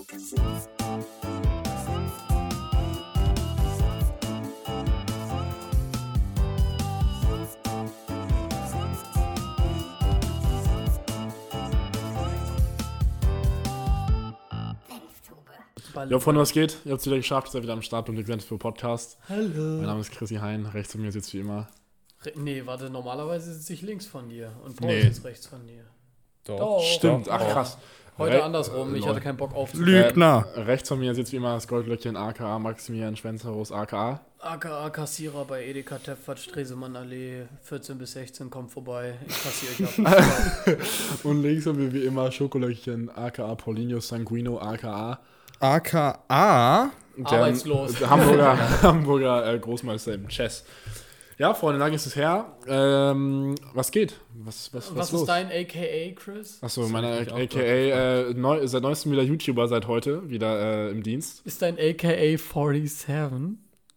Ja, Freunde, was geht? Ihr habt es wieder geschafft, ihr seid wieder am Start und ihr für Podcast. Hallo. Mein Name ist Chrissy Hein, rechts von mir sitzt wie immer. Re nee, warte, normalerweise sitze ich links von dir und Paul Nee. sitzt rechts von dir. Doch. Doch. Stimmt, ach krass. Heute Re- andersrum, ich hatte keinen Bock auf Lügner. Äh, rechts von mir sitzt wie immer das Goldlöckchen aka Maximilian Schwenzhaus aka. AKA Kassierer bei Edeka Tepfert, Stresemann Allee, 14 bis 16, kommt vorbei. Ich kassiere euch ab. Und links von mir wie immer Schokolöckchen aka Paulinho Sanguino aka AKA. Arbeitslos. Hamburger, Hamburger äh, Großmeister im Chess. Ja, Freunde, lange ist es her. Ähm, was geht? Was, was, was, Was los? ist dein AKA, Chris? Achso, auch aka äh, neu, seit neuestem wieder YouTuber seit heute, wieder äh, im Dienst. Ist dein AKA 47?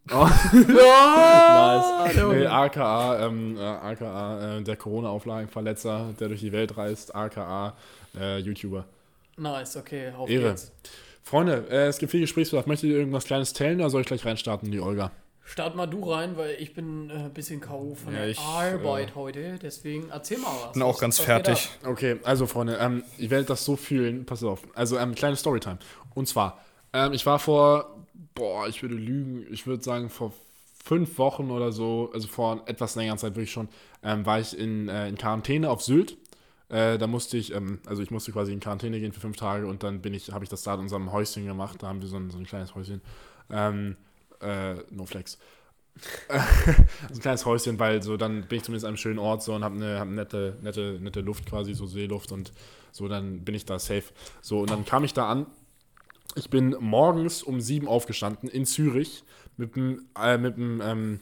Oh. nice. Nee, aka, ähm, äh, aka äh, der Corona-Auflagenverletzer, der durch die Welt reist, aka äh, YouTuber. Nice, okay, auf Ehre. geht's. Freunde, äh, es gibt viel Gesprächsbedarf. Möchtet ihr irgendwas Kleines teilen oder soll ich gleich reinstarten, die Olga? Start mal du rein, weil ich bin äh, ein bisschen K.O. von Ja, der ich, Arbeit äh, heute. Deswegen erzähl mal was. Bin auch Was- ganz was fertig. Okay, also Freunde, ähm, ihr werdet das so fühlen. Pass auf. Also, ähm, kleine Storytime. Und zwar, ähm, ich war vor, boah, ich würde lügen, ich würde sagen vor fünf Wochen oder so, also vor etwas längerer Zeit wirklich schon, ähm, war ich in, äh, in Quarantäne auf Sylt. Äh, da musste ich, ähm, also ich musste quasi in Quarantäne gehen für fünf Tage und dann bin ich, habe ich das da in unserem Häuschen gemacht. Da haben wir so ein, so ein kleines Häuschen. Ähm, äh, no flex. so ein kleines Häuschen, weil so dann bin ich zumindest an einem schönen Ort so und habe eine hab nette, nette, nette Luft quasi, so Seeluft und so, dann bin ich da safe. So, und dann kam ich da an. Ich bin morgens um sieben aufgestanden in Zürich mit dem, äh, mit dem ähm,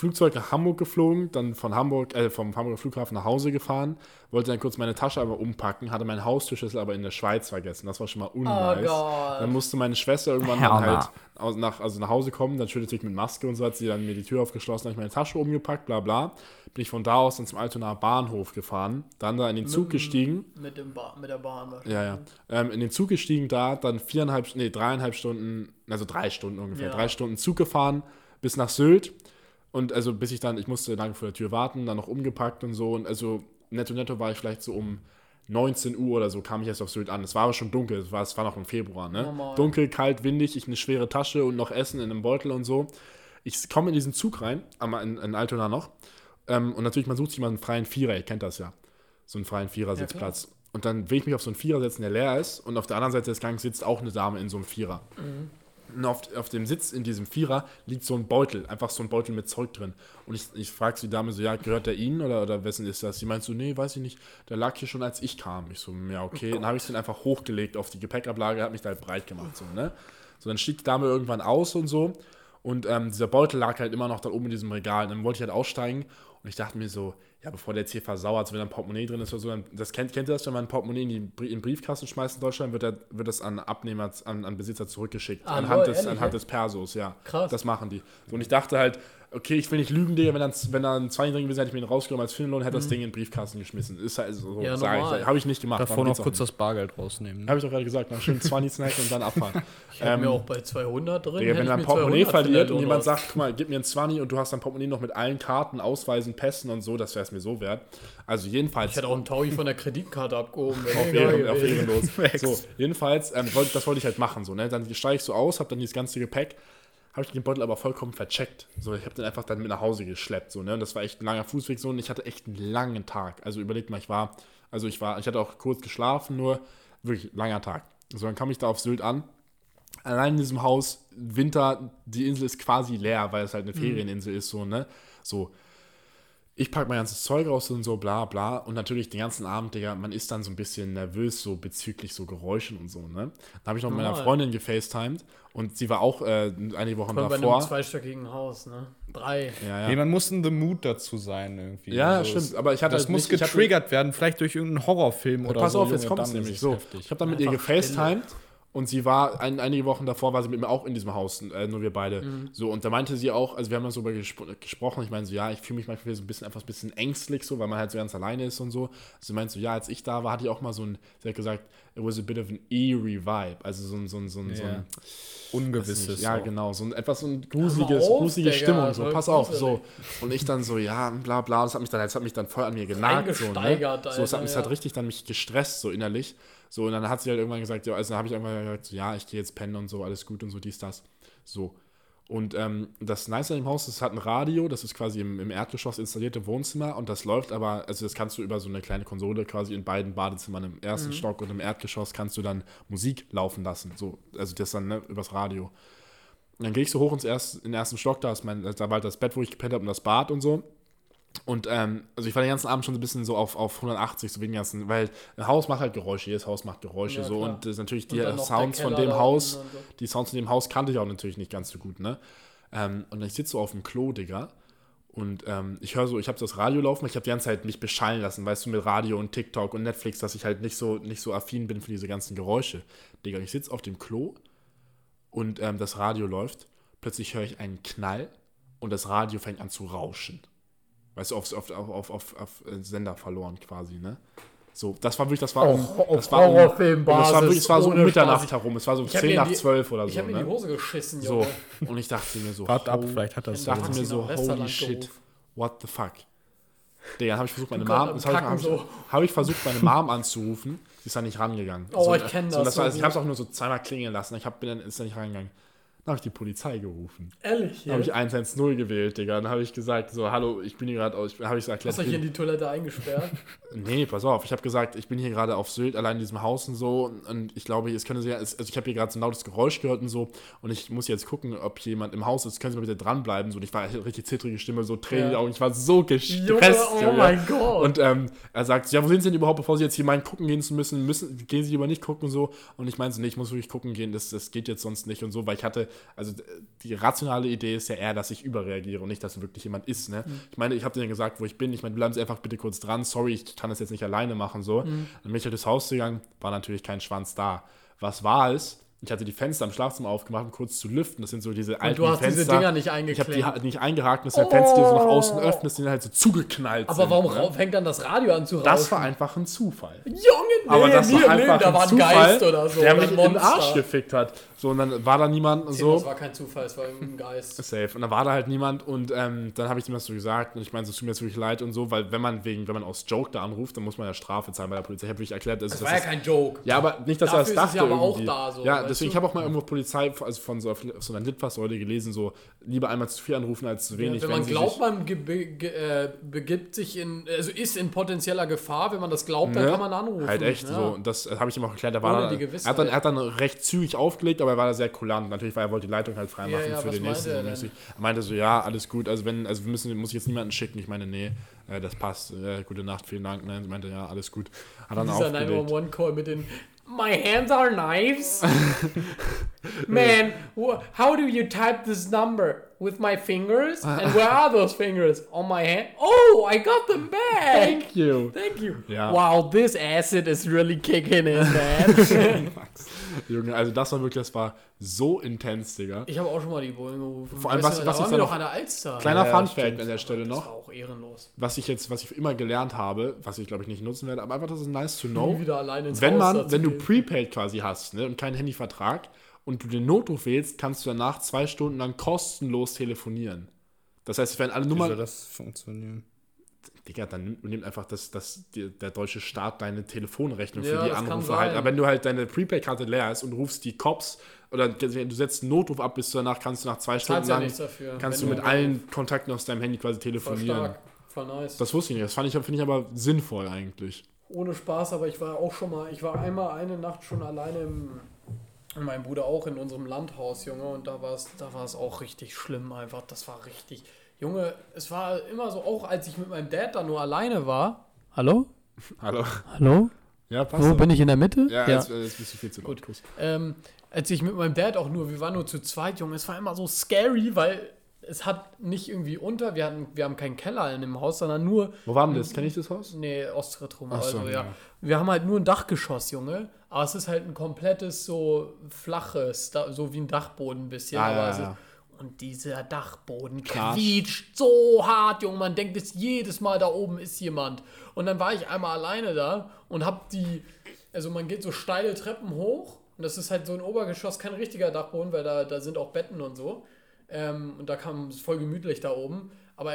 Flugzeug nach Hamburg geflogen, dann von Hamburg, äh, vom Hamburger Flughafen nach Hause gefahren, wollte dann kurz meine Tasche aber umpacken, hatte meinen Haustürschlüssel aber in der Schweiz vergessen. Das war schon mal unnice. Gott. dann musste meine Schwester irgendwann dann halt nach, also nach Hause kommen, dann schön natürlich mit Maske und so hat sie dann mir die Tür aufgeschlossen, habe ich meine Tasche umgepackt, bla bla. Bin ich von da aus dann zum Altonaer Bahnhof gefahren, dann da in den Zug gestiegen. Mit, dem ba mit der Bahn. Ja, ja. Ähm, in den Zug gestiegen, da dann viereinhalb, nee, dreieinhalb Stunden, also drei Stunden ungefähr, Ja. drei Stunden Zug gefahren bis nach Sylt. Und also bis ich dann, ich musste lange vor der Tür warten, dann noch umgepackt und so. Und also netto netto war ich vielleicht so um 19 Uhr oder so, kam ich erst auf Sylt an. Es war aber schon dunkel, es war, es war noch im Februar, ne? Normal. Dunkel, kalt, windig, ich eine schwere Tasche und noch Essen in einem Beutel und so. Ich komme in diesen Zug rein, in, in Altona noch. Ähm, und natürlich, man sucht sich mal einen freien Vierer, ihr kennt das ja. So einen freien Vierer-Sitzplatz. und dann will ich mich auf so einen Vierer setzen, der leer ist. Und auf der anderen Seite des Gangs sitzt auch eine Dame in so einem Vierer. Und auf, auf dem Sitz in diesem Vierer liegt so ein Beutel, einfach so ein Beutel mit Zeug drin. Und ich, ich frage die Dame so, ja, gehört der Ihnen oder, oder wessen ist das? Sie meint so, nee, weiß ich nicht, der lag hier schon, als ich kam. Ich so, ja, okay. dann habe ich den einfach hochgelegt auf die Gepäckablage, hat mich da halt breit gemacht, so, ne? So, dann stieg die Dame irgendwann aus und so. Und ähm, dieser Beutel lag halt immer noch da oben in diesem Regal. Und dann wollte ich halt aussteigen und ich dachte mir so, ja, bevor der jetzt hier versauert, so wenn da ein Portemonnaie drin ist oder so, dann, das kennt, kennt ihr das, wenn man ein Portemonnaie in, die, in den Briefkasten schmeißt in Deutschland, wird, der, wird das an Abnehmer, an, an Besitzer zurückgeschickt. Ah, anhand, lol, des, ehrlich, anhand ja? des Persos, ja. Krass. Das machen die. So, und ich dachte halt, okay, ich will nicht lügen, Digga, wenn dann, wenn dann zwei drin gewesen hätte ich mir den rausgenommen als Filmlohn, hätte das Ding in den Briefkasten geschmissen. Ist halt so, Mhm. Ja, sag normal. ich. Habe ich nicht gemacht. Davor noch kurz das Bargeld rausnehmen. Habe ich doch gerade gesagt, nach schön 20 Snack und dann abfahren. Ich hab mir auch bei 200 drin. Digga, wenn mir Portemonnaie 200 verliert und jemand sagt, guck mal, gib mir ein 20 und du hast dein Portemonnaie noch mit allen Karten, Ausweisen, Pässen und so, das wäre es mir so wert. Also jedenfalls. Ich hätte auch einen Taui von der Kreditkarte abgehoben. wenn auf Ehren, auf ehrenlos. so, jedenfalls, ähm, das wollte ich halt machen. So, ne? Dann steige ich so aus, habe dann dieses ganze Gepäck, habe ich den Beutel aber vollkommen vercheckt. So, ich habe den einfach dann mit nach Hause geschleppt. So, ne? Und das war echt ein langer Fußweg so und ich hatte echt einen langen Tag. Also überlegt mal, ich war, also ich war, ich hatte auch kurz geschlafen, nur wirklich langer Tag. So, dann kam ich da auf Sylt an. Allein in diesem Haus, Winter, die Insel ist quasi leer, weil es halt eine Ferieninsel ist, so, ne? So, ich packe mein ganzes Zeug raus und so, bla bla. Und natürlich den ganzen Abend, Digga, man ist dann so ein bisschen nervös, so bezüglich so Geräuschen und so, ne? Da habe ich noch mit meiner. Freundin gefacetimed und sie war auch äh, einige Wochen Vor allem bei einem davor. zweistöckigen Haus, ne? Drei. Ja, Nee, ja. man muss in the mood dazu sein irgendwie. Ja, Also stimmt, aber ich hatte das halt muss nicht- ich hatte- getriggert werden, vielleicht durch irgendeinen Horrorfilm oder Pass so. auf, jetzt kommt es nämlich so. heftig. Ich habe dann mit ihr Einfach gefacetimed und sie war, ein, einige Wochen davor war sie mit mir auch in diesem Haus, äh, nur wir beide. Mhm. So, und da meinte sie auch, also wir haben so darüber gespro gesprochen, ich meine so, ja, ich fühle mich manchmal so ein bisschen, einfach ein bisschen ängstlich so, weil man halt so ganz alleine ist und so. Sie meinte so, ja, als ich da war, hatte ich auch mal so ein, sie hat gesagt, it was a bit of an eerie vibe. Also so ein, so ein, so ein, so Ja. ein Ungewisses. ja, auch. genau, so ein, etwas so ein gruseliges, auf, gruselige Digga, Stimmung, so, pass auf, so. Und ich dann so, ja, bla bla, das hat mich dann, das hat mich dann voll an mir genagt, so, ne? So, es hat mich ja. halt richtig dann mich gestresst, so innerlich. So, und dann hat sie halt irgendwann gesagt, ja, also dann habe ich irgendwann gesagt, so, ja, ich gehe jetzt pennen und so, alles gut und so, dies, das. So. Und ähm, das Nice an dem Haus, das hat ein Radio, das ist quasi im, im Erdgeschoss installiert im Wohnzimmer und das läuft aber, also das kannst du über so eine kleine Konsole quasi in beiden Badezimmern im ersten Mhm. Stock und im Erdgeschoss kannst du dann Musik laufen lassen. So, also das dann ne, übers Radio. Und dann gehe ich so hoch ins erst, in den ersten Stock, da ist mein, da war halt das Bett, wo ich gepennt habe und das Bad und so. Und ähm, also ich war den ganzen Abend schon so ein bisschen so auf, auf 180, so wegen den ganzen, weil ein Haus macht halt Geräusche, jedes Haus macht Geräusche Ja, so klar. und das ist natürlich die Sounds von dem Haus, so. die Sounds von dem Haus kannte ich auch natürlich nicht ganz so gut, ne? Ähm, und ich sitze so auf dem Klo, Digga. Und ähm, ich höre so, ich habe das Radio laufen, ich habe die ganze Zeit mich beschallen lassen, weißt du, mit Radio und TikTok und Netflix, dass ich halt nicht so, nicht so affin bin für diese ganzen Geräusche. Digga, ich sitze auf dem Klo und ähm, das Radio läuft. Plötzlich höre ich einen Knall und das Radio fängt an zu rauschen. Weißt du, auf, auf, auf, auf, auf, auf äh, Sender verloren quasi, ne? So, das war wirklich, das war um, auf das war um, das war wirklich, es war so um Mitternacht Spaß. herum, es war so Ich hab 10 mir nach die- 12 oder Ich so, habe in die ne? Hose geschissen, So, Junge. und ich dachte mir so, Wart ab, oh, vielleicht hat das ich so. dachte mir so, holy shit, gerufen. what the fuck. Digga, dann habe ich versucht, meine Mom, das habe ich, hab ich, so. hab ich versucht, meine Mom anzurufen. Sie ist da nicht rangegangen. Oh, ich kenn so, das das so war, Ich gut. habe es auch nur so zweimal klingeln lassen. Ich hab, bin dann, ist da nicht rangegangen. Dann habe ich die Polizei gerufen. Ehrlich, Dann habe ich ja? 110 gewählt, Digga. Dann habe ich gesagt, so, hallo, ich bin hier gerade aus, habe ich erklärt. Hast du dich in die Toilette eingesperrt? Nee, pass auf. Ich habe gesagt, ich bin hier gerade auf Sylt, allein in diesem Haus und so. Und ich glaube, es könnte sehr, also ich habe hier gerade so ein lautes Geräusch gehört und so. Und ich muss jetzt gucken, ob jemand im Haus ist. Können Sie mal bitte dranbleiben? So, und ich war richtig zittrige Stimme, so Tränen in Ja. Augen. Ich war so gestresst. Junge, oh Junge. mein Gott. Und ähm, er sagt, ja, wo sind Sie denn überhaupt, bevor Sie jetzt hier meinen gucken gehen zu müssen? müssen gehen Sie lieber nicht gucken und so. Und ich meinte so, nee, ich muss wirklich gucken gehen. Das, das geht jetzt sonst nicht und so, weil ich hatte, also die rationale Idee ist ja eher, dass ich überreagiere und nicht, dass wirklich jemand ist. Ne? Mhm. Ich meine, ich habe denen gesagt, wo ich bin. Ich meine, bleiben Sie einfach bitte kurz dran. Sorry, ich kann das jetzt nicht alleine machen. So. Mhm. Dann bin ich halt durchs Haus gegangen, war natürlich kein Schwanz da. Was war es? Ich hatte die Fenster im Schlafzimmer aufgemacht, um kurz zu lüften. Das sind so diese alten du hast diese Fenster. Dinger nicht Ich habe die eingeklemmt. ha- nicht eingehakt, dass der Fenster, die so nach außen Oh. öffnet, sind halt so zugeknallt. Aber sind, warum ne? fängt dann das Radio an zu rauschen? Das war einfach ein Zufall. Junge, nee, Aber das nee, war nee, einfach da ein war ein Zufall, Geist oder so. der oder mich in den. Arsch gefickt hat. So, und dann war da niemand und So. Das war kein Zufall, es war ein Geist. Safe. Und dann war da halt niemand und ähm, dann habe ich ihm das so gesagt und ich meine, es tut mir jetzt wirklich leid und so, weil wenn man wegen, wenn man aus Joke da anruft, dann muss man ja Strafe zahlen bei der Polizei. Ich habe wirklich erklärt, dass Das das war ja ist, kein Joke. ja, aber nicht, dass er Dafür das ist es dachte ja aber auch irgendwie. da so, ja, deswegen, du? ich habe auch mal irgendwo Polizei, also von so, auf so einer Litfaßsäule gelesen, so lieber einmal zu viel anrufen als zu wenig. wenn man sie glaubt, man be äh, begibt sich in, also ist in potenzieller Gefahr, wenn man das glaubt, dann Ne? kann man anrufen. Halt echt ja. so. Und das habe ich ihm auch erklärt. Er, war Ohne da, die er, hat dann, er hat dann recht zügig aufgelegt, aber er war da sehr kulant. Natürlich, weil er wollte die Leitung halt frei Ja, ja, für den nächsten. er. Er meinte so, ja, alles gut. Also wenn, also wir müssen, muss ich jetzt niemanden schicken. Ich meine, nee, äh, das passt. Gute Nacht, vielen Dank. Nein, sie meinte, ja, alles gut. Hat dann Dieser aufgelegt. 911-Call mit den My hands are knives. Man, wh- how do you type this number? With my fingers? And where are those fingers? On my hand? Oh, I got them back! Thank you. Thank you. Ja. Wow, this acid is really kicking in, man. Junge, also das war wirklich, das war so intens, Digga. ich habe auch schon mal die Bullen gerufen. Vor allem, was- was da ich waren wir da doch noch- an der Alster. Kleiner Ja, Fun stimmt. Fact an der Stelle das noch. war auch ehrenlos. Was ich jetzt, was ich immer gelernt habe, was ich glaube ich nicht nutzen werde, aber einfach, das ist nice to know. Nie wieder allein ins wenn Haus man, wenn du. Prepaid quasi hast ne, und keinen Handyvertrag und du den Notruf wählst, kannst du danach zwei Stunden lang kostenlos telefonieren. Das heißt, wenn alle Wie soll Nummern. das funktionieren? Digga, dann nimmt, einfach das, das, die, der deutsche Staat deine Telefonrechnung Ja, für die Anrufe halt. Aber wenn du halt deine Prepaid-Karte leer ist und rufst die Cops oder du setzt einen Notruf ab, bis du danach kannst du nach zwei Stunden ja lang nichts dafür. kannst du mit allen Kontakten aus deinem Handy quasi Voll telefonieren. stark. Voll nice. Das wusste ich nicht. Das fand ich, finde ich aber sinnvoll eigentlich. Ohne Spaß, aber ich war auch schon mal, ich war einmal eine Nacht schon alleine im, und mein Bruder auch in unserem Landhaus, Junge, und da war es da war's auch richtig schlimm einfach. Das war richtig. Junge, es war immer so, auch als ich mit meinem Dad da nur alleine war. Hallo? Hallo. Hallo? Ja, passt. Wo bin ich in der Mitte? Ja, Jetzt, jetzt bist du viel zu laut. Kuss. Ähm, als ich mit meinem Dad auch nur, wir waren nur zu zweit, Junge, es war immer so scary, weil es hat nicht irgendwie unter, wir, hatten, wir haben keinen Keller in dem Haus, sondern nur Wo war denn das? Kenn ich das Haus? Nee, Ostretrum. So, also ja. ja. Wir haben halt nur ein Dachgeschoss, Junge. Aber es ist halt ein komplettes, so flaches, so wie ein Dachboden ein bisschen. Ah, ja, ja. Und dieser Dachboden Krass. quietscht so hart, Junge. Man denkt es jedes Mal, da oben ist jemand. Und dann war ich einmal alleine da und hab die, also man geht so steile Treppen hoch und das ist halt so ein Obergeschoss, kein richtiger Dachboden, weil da, da sind auch Betten und so. Ähm, und da kam es voll gemütlich da oben. Aber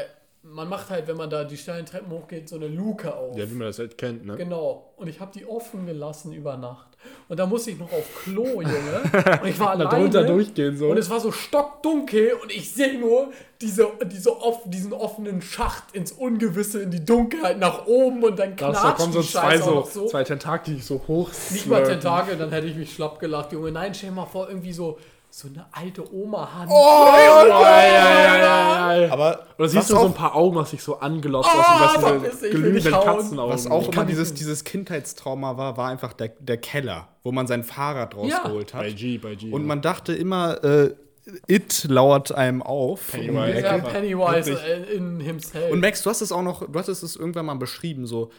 man macht halt, wenn man da die steilen Treppen hochgeht, so eine Luke auf. Ja, wie man das halt kennt, ne? Genau. Und ich habe die offen gelassen über Nacht. Und da musste ich noch auf Klo, Junge. Und ich war Da alleine. drunter durchgehen so. Und es war so stockdunkel und ich sehe nur diese, diese off, diesen offenen Schacht ins Ungewisse, in die Dunkelheit nach oben und dann Da, knatscht da kommen so die zwei, so, so. zwei Tentakel, die so hoch Nicht mal. Tentakel, dann hätte ich mich schlapp gelacht, Junge. Nein, stell dir mal vor, irgendwie so, so eine alte Oma-Hand. Oh, ja, ja, ja, ja, ja. Aber Oder siehst du so ein paar Augen, was sich so angelotzt Oh, aus verpiss und dich, was will glühenden. Katzenaugen. Was auch immer dieses, dieses Kindheitstrauma war, war einfach der, der Keller, wo man sein Fahrrad rausgeholt bei hat. G, bei G. Und ja. man dachte immer, äh, It lauert einem auf. Pennywise. Ecke. Pennywise äh, in himself. Und Max, du hast es auch noch, du hattest es irgendwann mal beschrieben, so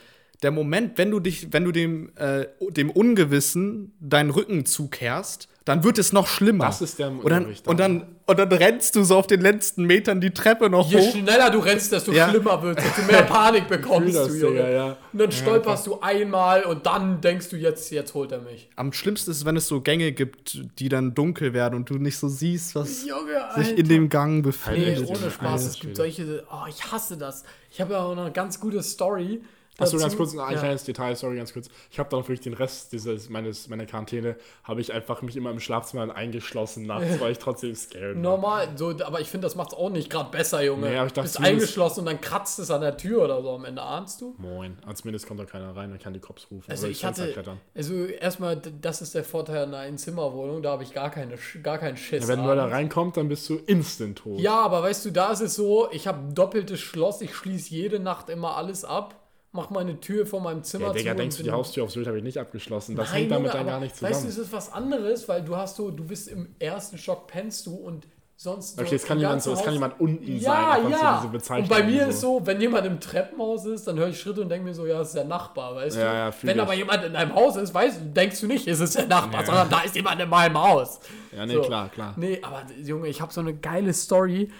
der Moment, wenn du dich, wenn du dem, äh, dem Ungewissen deinen Rücken zukehrst, dann wird es noch schlimmer. Das ist der und dann, und dann und dann rennst du so auf den letzten Metern die Treppe noch Je hoch. schneller du rennst, desto Ja. schlimmer wird es, desto mehr Panik bekommst das, du, Junge. Digga, ja. Und dann stolperst du einmal und dann denkst du, jetzt, jetzt holt er mich. Am schlimmsten ist, wenn es so Gänge gibt, die dann dunkel werden und du nicht so siehst, was Junge, sich in dem Gang Nee, befindet. Alter, ohne Spaß. Es gibt solche. Oh, ich hasse das. Ich habe ja auch noch eine ganz gute Story. Achso, ganz kurz, ein Ja. kleines Detail, sorry, ganz kurz. Ich habe dann wirklich den Rest dieses, meines, meiner Quarantäne, habe ich einfach mich immer im Schlafzimmer eingeschlossen nachts, weil ich trotzdem scared. Normal, so, aber ich finde, das macht es auch nicht gerade besser, Junge. Nee, aber ich dachte Bist eingeschlossen und dann kratzt es an der Tür oder so am Ende, ahnst du? Moin. Also zumindest kommt da keiner rein und kann die Cops rufen. Also ich hatte, also erstmal, das ist der Vorteil einer Einzimmerwohnung, da habe ich gar, keine, gar keinen Schiss. Ja, wenn man da abends. reinkommt, dann bist du instant tot. Ja, aber weißt du, da ist es so, ich habe doppeltes Schloss, ich schließe jede Nacht immer alles ab, mach meine Tür vor meinem Zimmer Ja, Digga, zu. denkst du, die Haustür aufs Bild habe ich nicht abgeschlossen. Das Nein, hängt damit Junge, dann gar nicht Weißt du, zusammen. es ist was anderes, weil du hast so, du bist im ersten Stock, pennst du und sonst. Okay, so es kann jemand so, es kann jemand unten sein. Ja, so ja. Bezeichnung und bei mir und ist so, wenn jemand im Treppenhaus ist, dann höre ich Schritte und denke mir so, ja, das ist der Nachbar, weißt Ja, du? ja, wenn ich. aber jemand in einem Haus ist, weißt, du, denkst du nicht, es ist der Nachbar, sondern da ist jemand in meinem Haus. Ja, nee, So. klar, klar. Nee, aber Junge, ich habe so eine geile Story,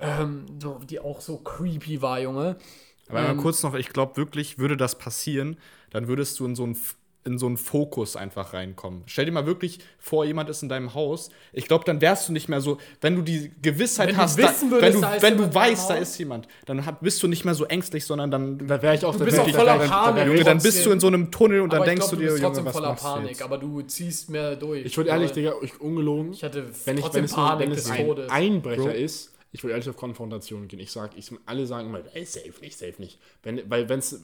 ähm, so, die auch so creepy war, Junge. Aber Ähm. mal kurz noch, ich glaube wirklich, würde das passieren, dann würdest du in so einen in so einen Fokus einfach reinkommen. Stell dir mal wirklich vor, jemand ist in deinem Haus. Ich glaube, dann wärst du nicht mehr so, wenn du die Gewissheit Wenn du hast, wissen da, würdest, wenn du, da ist wenn du in deinem weißt, da ist jemand, dann hab, bist du nicht mehr so ängstlich, sondern dann, Da wäre ich auch Du bist auch voller Panik. wär- Junge, dann bist du in so einem Tunnel und dann aber denkst ich glaub, du dir, bist Junge, trotzdem was voller machst du Panik, jetzt? aber du ziehst mehr durch. Ich würde ehrlich, Digga, ich ungelogen. Ich hatte wenn ich, trotzdem wenn es, Panik wenn es ein Todes. Einbrecher Bro. ist, ich würde ehrlich auf Konfrontation gehen. Ich sag, ich, alle sagen immer, ey, safe nicht, safe nicht. Wenn, weil wenn's,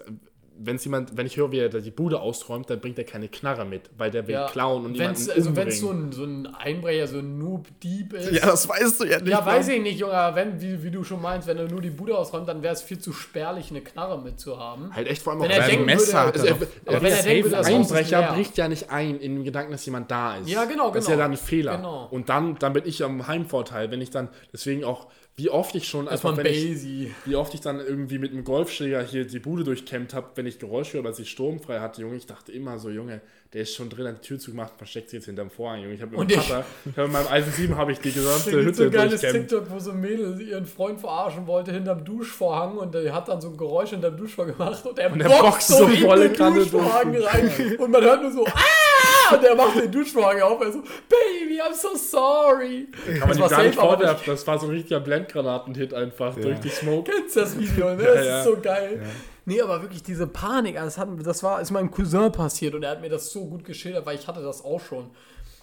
wenn's jemand, wenn ich höre, wie er da die Bude ausräumt, dann bringt er keine Knarre mit, weil der will ja, klauen und wenn's, jemanden also wenn es so ein, so ein Einbrecher, so ein Noob-Dieb ist. Ja, das weißt du ja nicht. Ja, weiß Mann. ich nicht, Junge, wenn, wie, wie du schon meinst, wenn er nur die Bude ausräumt, dann wäre es viel zu spärlich, eine Knarre mitzuhaben. halt echt vor allem Wenn auch er denken Messer würde, hat Also er er, er, Aber wenn er denkt, ein Einbrecher bricht ja nicht ein in dem Gedanken, dass jemand da ist. Ja, genau, Das ist genau. ja dann ein Fehler. Genau. Und dann, dann bin ich am Heimvorteil, wenn ich dann, deswegen auch, wie oft ich schon, einfach, ein wenn ich, wie oft ich dann irgendwie mit einem Golfschläger hier die Bude durchkämmt habe, wenn ich Geräusche höre, als ich sturmfrei hatte, Junge, ich dachte immer so, Junge, der ist schon drin, hat die Tür zugemacht, versteckt sich jetzt hinterm Vorhang, Junge. Ich habe mit Und meinem ich- Vater, ich hab mit meinem Eisen 7 habe ich die gesamte gibt so Hütte ein geiles. TikTok, wo so ein Mädel ihren Freund verarschen wollte hinterm Duschvorhang und der hat dann so ein Geräusch hinterm Duschvorhang gemacht und er der boxt boxt so so in volle den Kanne Duschvorhang rein und man hört nur so ah und der macht den Duschvorhang auf er so Baby I'm so sorry Kann man war gar nicht safe, aber vorwerfen, das war so ein richtiger Blendgranaten-Hit einfach durch die Smoke. Kennst du das Video, ne? Das ja. ist so geil. Nee, aber wirklich diese Panik, das, hat, das war, ist meinem Cousin passiert und er hat mir das so gut geschildert, weil ich hatte das auch schon.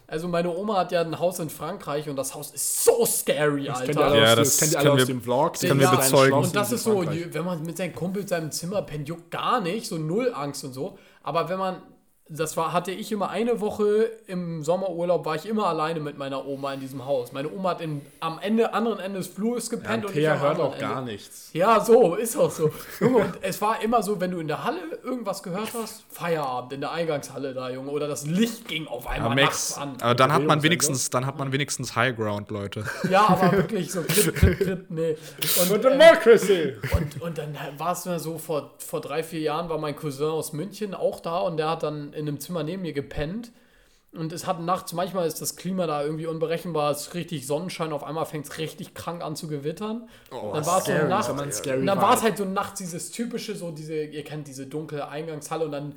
Also meine Oma hat ja ein Haus in Frankreich und das Haus ist so scary, Das kennt Alter. alle, Ja, aus, das das kennt ihr alle aus wir- dem Vlog. das können wir bezeugen. Und das ist so, wenn man mit seinem Kumpel in seinem Zimmer pennt, juckt gar nicht, so null Angst und so. Aber wenn man, das war, hatte ich immer eine Woche im Sommerurlaub, war ich immer alleine mit meiner Oma in diesem Haus. Meine Oma hat in, am Ende, anderen Ende des Flurs Ja, gepennt und ich Peer am hört auch gar Ende. nichts. Ja, so, ist auch so. Junge, und es war immer so, wenn du in der Halle irgendwas gehört hast, Feierabend in der Eingangshalle da, Junge, oder das Licht ging auf einmal nachts Max, an. aber dann hat man wenigstens, dann hat man wenigstens High Ground, Leute. Ja, aber wirklich so klipp, klipp, klipp, nee. Und, ähm, Democracy! und, und dann war es mir so, vor, vor drei, vier Jahren war mein Cousin aus München auch da und der hat dann in einem Zimmer neben mir gepennt. Und es hat nachts, manchmal ist das Klima da irgendwie unberechenbar, es ist richtig Sonnenschein, auf einmal fängt es richtig krank an zu gewittern. dann war es so nachts, dann war es halt so nachts dieses typische, so diese, ihr kennt diese dunkle Eingangshalle und dann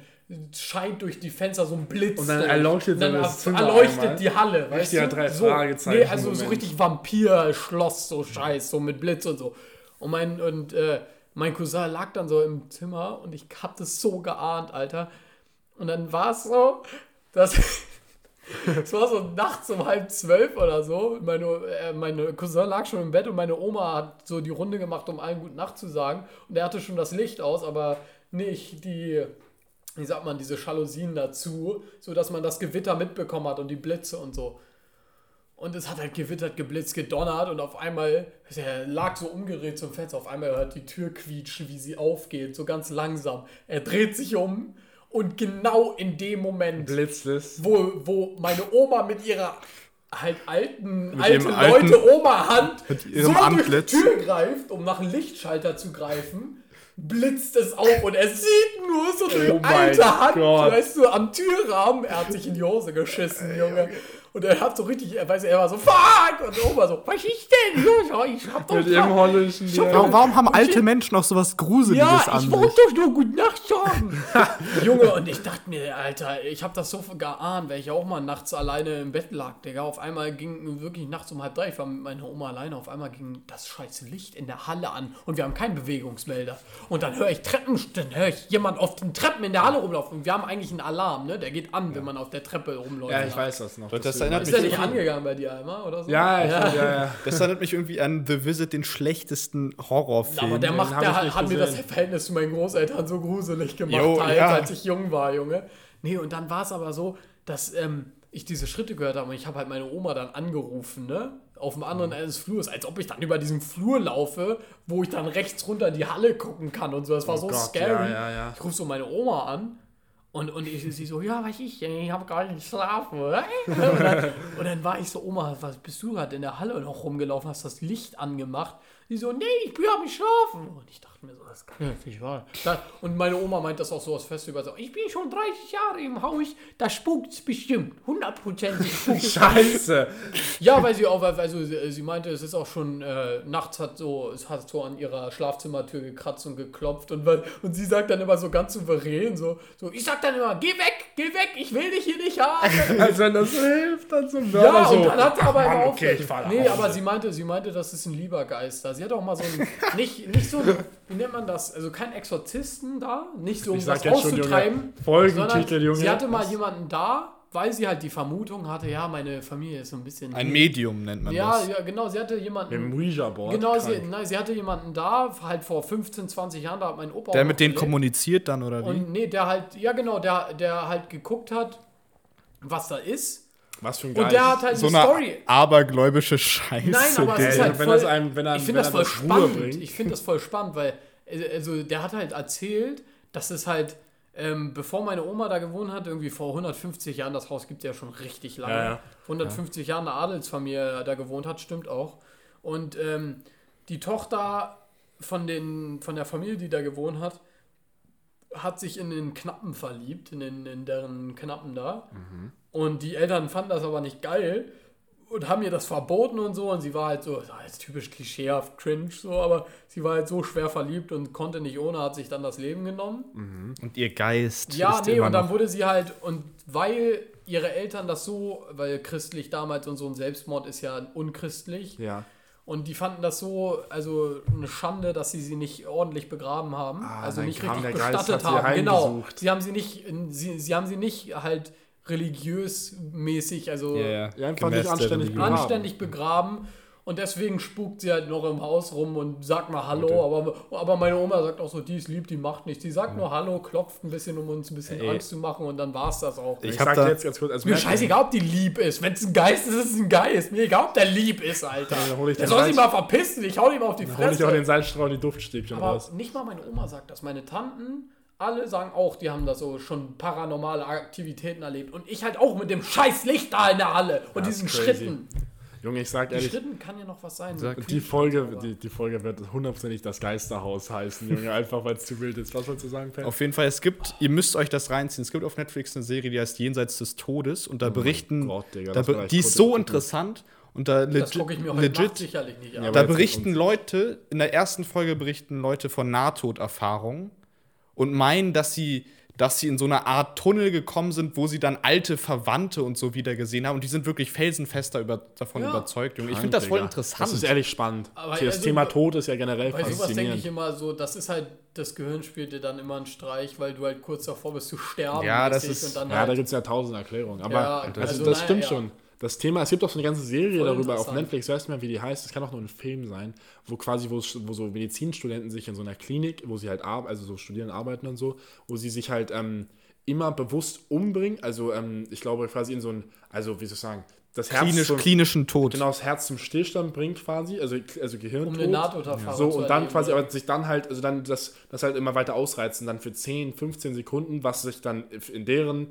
scheint durch die Fenster so ein Blitz. Und dann erleuchtet Und dann so das er- Zimmer erleuchtet einmal. die Halle. Weißt du? drei so, Fragezeichen Nee, also so Moment. richtig Vampir-Schloss, so Scheiß, so mit Blitz und so. Und mein, und, äh, mein Cousin lag dann so im Zimmer und ich hab das so geahnt, Alter. Und dann war es so, dass. Es war so nachts um halb zwölf oder so. Meine, äh, meine Cousin lag schon im Bett und meine Oma hat so die Runde gemacht, um allen Gute Nacht zu sagen. Und er hatte schon das Licht aus, aber nicht die, wie sagt man, diese Jalousien dazu, sodass man das Gewitter mitbekommen hat und die Blitze und so. Und es hat halt gewittert, geblitzt, gedonnert und auf einmal, er lag so umgedreht zum Fenster, auf einmal hört die Tür quietschen, wie sie aufgeht, so ganz langsam. Er dreht sich um und genau in dem Moment Blitzt es. wo, wo meine Oma mit ihrer halt alten, Mit alte alten- Leute Oma-Hand mit so ihrem durch die Tür greift, um nach einem Lichtschalter zu greifen, blitzt es auf und er sieht nur so die Oh alte Hand, Gott. weißt du, am Türrahmen. Er hat sich in die Hose geschissen, Junge. Und er hat so richtig, er weiß, er war so, fuck! Und Oma so, was ist denn? Ja, Ich hab doch Mit ihrem holländischen hab- Warum, warum haben alte Menschen noch sowas Gruseliges ja, an ich wollte doch nur gut Nacht sagen. Junge, und ich dachte mir, Alter, ich habe das so geahnt, weil ich auch mal nachts alleine im Bett lag, Digga. Auf einmal ging wirklich nachts um halb drei, ich war mit meiner Oma alleine, auf einmal ging das scheiß Licht in der Halle an und wir haben keinen Bewegungsmelder. Und dann höre ich Treppen, dann höre ich jemand auf den Treppen in der Halle rumlaufen. Und wir haben eigentlich einen Alarm, ne? Der geht an, wenn man auf der Treppe rumläuft. Ja, ich weiß das noch. Das deswegen- erinnert Ist mich der nicht angegangen bei dir einmal oder so? Ja, ich, ja. ja, Das erinnert mich irgendwie an The Visit, den schlechtesten Horrorfilm. Aber der macht, der hat, hat mir das. Verhältnis zu meinen Großeltern so gruselig gemacht, Jo, halt, ja. als ich jung war, Junge. Nee, und dann war es aber so, dass ähm, ich diese Schritte gehört habe und ich habe halt meine Oma dann angerufen, ne? Auf dem Mhm. anderen Ende des Flurs, als ob ich dann über diesen Flur laufe, wo ich dann rechts runter in die Halle gucken kann und so. Das war so Oh Gott, scary. ja, ja, ja. Ich rufe so meine Oma an und, und ich, sie so, ja, weiß ich, ich habe gar nicht geschlafen. oder? Und dann, und dann war ich so, Oma, was bist du gerade in der Halle noch rumgelaufen, hast das Licht angemacht? Sie so, nee, ich bin am Schlafen. Und ich dachte mir so, das kann ja nicht wahr. Da, und meine Oma meint das auch so aus Festival, so, ich bin schon 30 Jahre im Haus, da spukt bestimmt, hundertprozentig Scheiße. ja, weil sie auch, also sie, sie meinte, es ist auch schon äh, nachts hat so, es hat so an ihrer Schlafzimmertür gekratzt und geklopft und weil, und sie sagt dann immer so ganz souverän so, so ich sag dann immer, geh weg, geh weg, ich will dich hier nicht haben. Als wenn das hilft, dann zum ja, Mörder so. und dann hat sie aber Mann, okay, ich Nee, aber sie meinte, sie meinte, das ist ein lieber Geist da. Sie hat auch mal so ein, nicht, nicht so, ein, wie nennt man das, also kein Exorzisten da, nicht so um Ich was schon, auszutreiben, Junge. Folgentitel, sondern Junge. sie hatte mal Das- jemanden da, weil sie halt die Vermutung hatte, ja, meine Familie ist so ein bisschen... Ein Medium nennt man ja, das. ja, genau, sie hatte jemanden... Im Ouija-Board. Genau, sie, krank. nein, sie hatte jemanden da, halt vor 15, 20 Jahren, da hat mein Opa Der auch mit denen gelebt. kommuniziert dann, oder wie? Und nee, der halt, ja genau, der, der halt geguckt hat, was da ist. Was für ein Und Geist. der hat halt so eine Story. abergläubische Scheiße. Nein, aber es ist halt wenn voll, das einem- wenn er- ich wenn finde das voll das spannend. bringt. Ich finde das voll spannend, weil äh, also der hat halt erzählt, dass es halt ähm, bevor meine Oma da gewohnt hat, irgendwie vor 150 Jahren, das Haus gibt es ja schon richtig lange, Ja, ja. vor 150 Jahren eine Adelsfamilie da gewohnt hat, stimmt auch. Und ähm, die Tochter von, den, von der Familie, die da gewohnt hat, hat sich in den Knappen verliebt, in, den, in deren Knappen da. Und die Eltern fanden das aber nicht geil und haben ihr das verboten und so. Und sie war halt so, das war jetzt typisch klischeehaft cringe so, aber sie war halt so schwer verliebt und konnte nicht ohne, hat sich dann das Leben genommen. Und ihr Geist Ja, ist nee, und dann wurde sie halt, und weil ihre Eltern das so, weil christlich damals und so ein Selbstmord ist ja unchristlich, Ja. Und die fanden das so, also eine Schande, dass sie sie nicht ordentlich begraben haben, Ah, also nicht richtig der Geist, bestattet hat sie haben. Genau. Sie haben sie nicht, sie, sie haben sie nicht halt religiös mäßig, also Ja, ja. Ja, einfach nicht anständig begraben. anständig begraben. Und deswegen spukt sie halt noch im Haus rum und sagt mal Hallo. Aber, aber meine Oma sagt auch so, die ist lieb, die macht nichts. Die sagt nur Hallo, klopft ein bisschen, um uns ein bisschen Ey. Angst zu machen und dann war es das auch. Ich Ich sag jetzt ganz kurz, also Mir scheißegal, ob die lieb ist. Wenn es ein Geist ist, ist es ein Geist. Mir egal, ob der lieb ist, Alter. dann hol ich der soll sich mal verpissen. Ich hau ihm auf die Hol ich auch Fresse. den Salzstrauch und die Duftstäbchen Aber raus. nicht mal meine Oma sagt das. Meine Tanten, alle sagen auch, die haben da so schon paranormale Aktivitäten erlebt. Und ich halt auch mit dem scheiß Licht da in der Halle und Das diesen. Schritten. Junge, ich sag Die ehrlich, Schritten kann ja noch was sein. Die Folge, die, die Folge wird hundertprozentig das Geisterhaus heißen, Junge, einfach weil es zu wild ist. Was wolltest du sagen, Pat? Auf jeden Fall, es gibt, ihr müsst euch das reinziehen. Es gibt auf Netflix eine Serie, die heißt Jenseits des Todes und da berichten, Gott, Digga, da be die ist so interessant und da Das legit, gucke ich mir heute Nacht legit sicherlich nicht an. Ja, da berichten Leute, in der ersten Folge berichten Leute von Nahtoderfahrungen und meinen, dass sie dass sie in so eine Art Tunnel gekommen sind, wo sie dann alte Verwandte und so wieder gesehen haben. Und die sind wirklich felsenfester über, davon Ja. überzeugt. Junge. Ich Krank, finde das voll Digga. interessant. Das ist ehrlich spannend. Aber das also, Thema Tod ist ja generell Bei sowas denke faszinierend. ich immer so, das ist halt, das Gehirn spielt dir dann immer einen Streich, weil du halt kurz davor bist zu sterben. Ja, das ist- und dann Ja, da halt, gibt es ja tausend Erklärungen. Aber Ja, also, also das naja, stimmt ja. schon. Das Thema, es gibt auch so eine ganze Serie Voll darüber auf. Netflix, ich weiß nicht mehr, wie die heißt, es kann auch nur ein Film sein, wo quasi, wo, wo so Medizinstudenten sich in so einer Klinik, wo sie halt arbeiten, also so studieren, arbeiten und so, wo sie sich halt ähm, immer bewusst umbringen, also ähm, ich glaube quasi in so ein, also wie soll ich sagen, das Herz Klinisch, zum, klinischen Tod. genau das Herz zum Stillstand bringt quasi, also, also Gehirn um eine Nahtoderfahrung so, und dann erleben, quasi, aber sich dann halt, also dann das, das halt immer weiter ausreizen, dann für 10, 15 Sekunden, was sich dann in deren